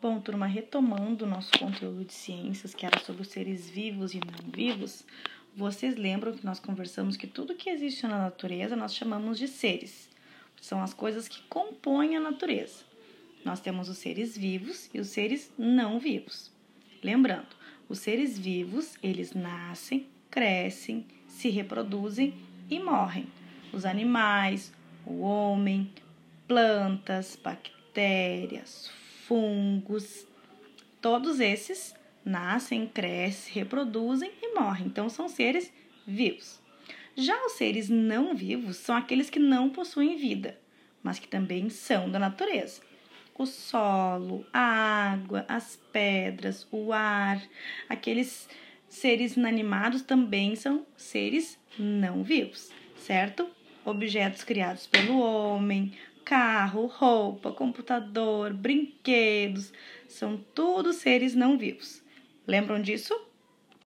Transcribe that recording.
Bom, turma, retomando o nosso conteúdo de ciências, que era sobre os seres vivos e não vivos, vocês lembram que nós conversamos que tudo que existe na natureza nós chamamos de seres. São as coisas que compõem a natureza. Nós temos os seres vivos e os seres não vivos. Lembrando, os seres vivos, eles nascem, crescem, se reproduzem e morrem. Os animais, o homem, plantas, bactérias, fungos, todos esses nascem, crescem, reproduzem e morrem. Então são seres vivos. Já os seres não vivos são aqueles que não possuem vida, mas que também são da natureza. O solo, a água, as pedras, o ar, aqueles seres inanimados também são seres não vivos, certo? Objetos criados pelo homem, carro, roupa, computador, brinquedos, são todos seres não vivos. Lembram disso?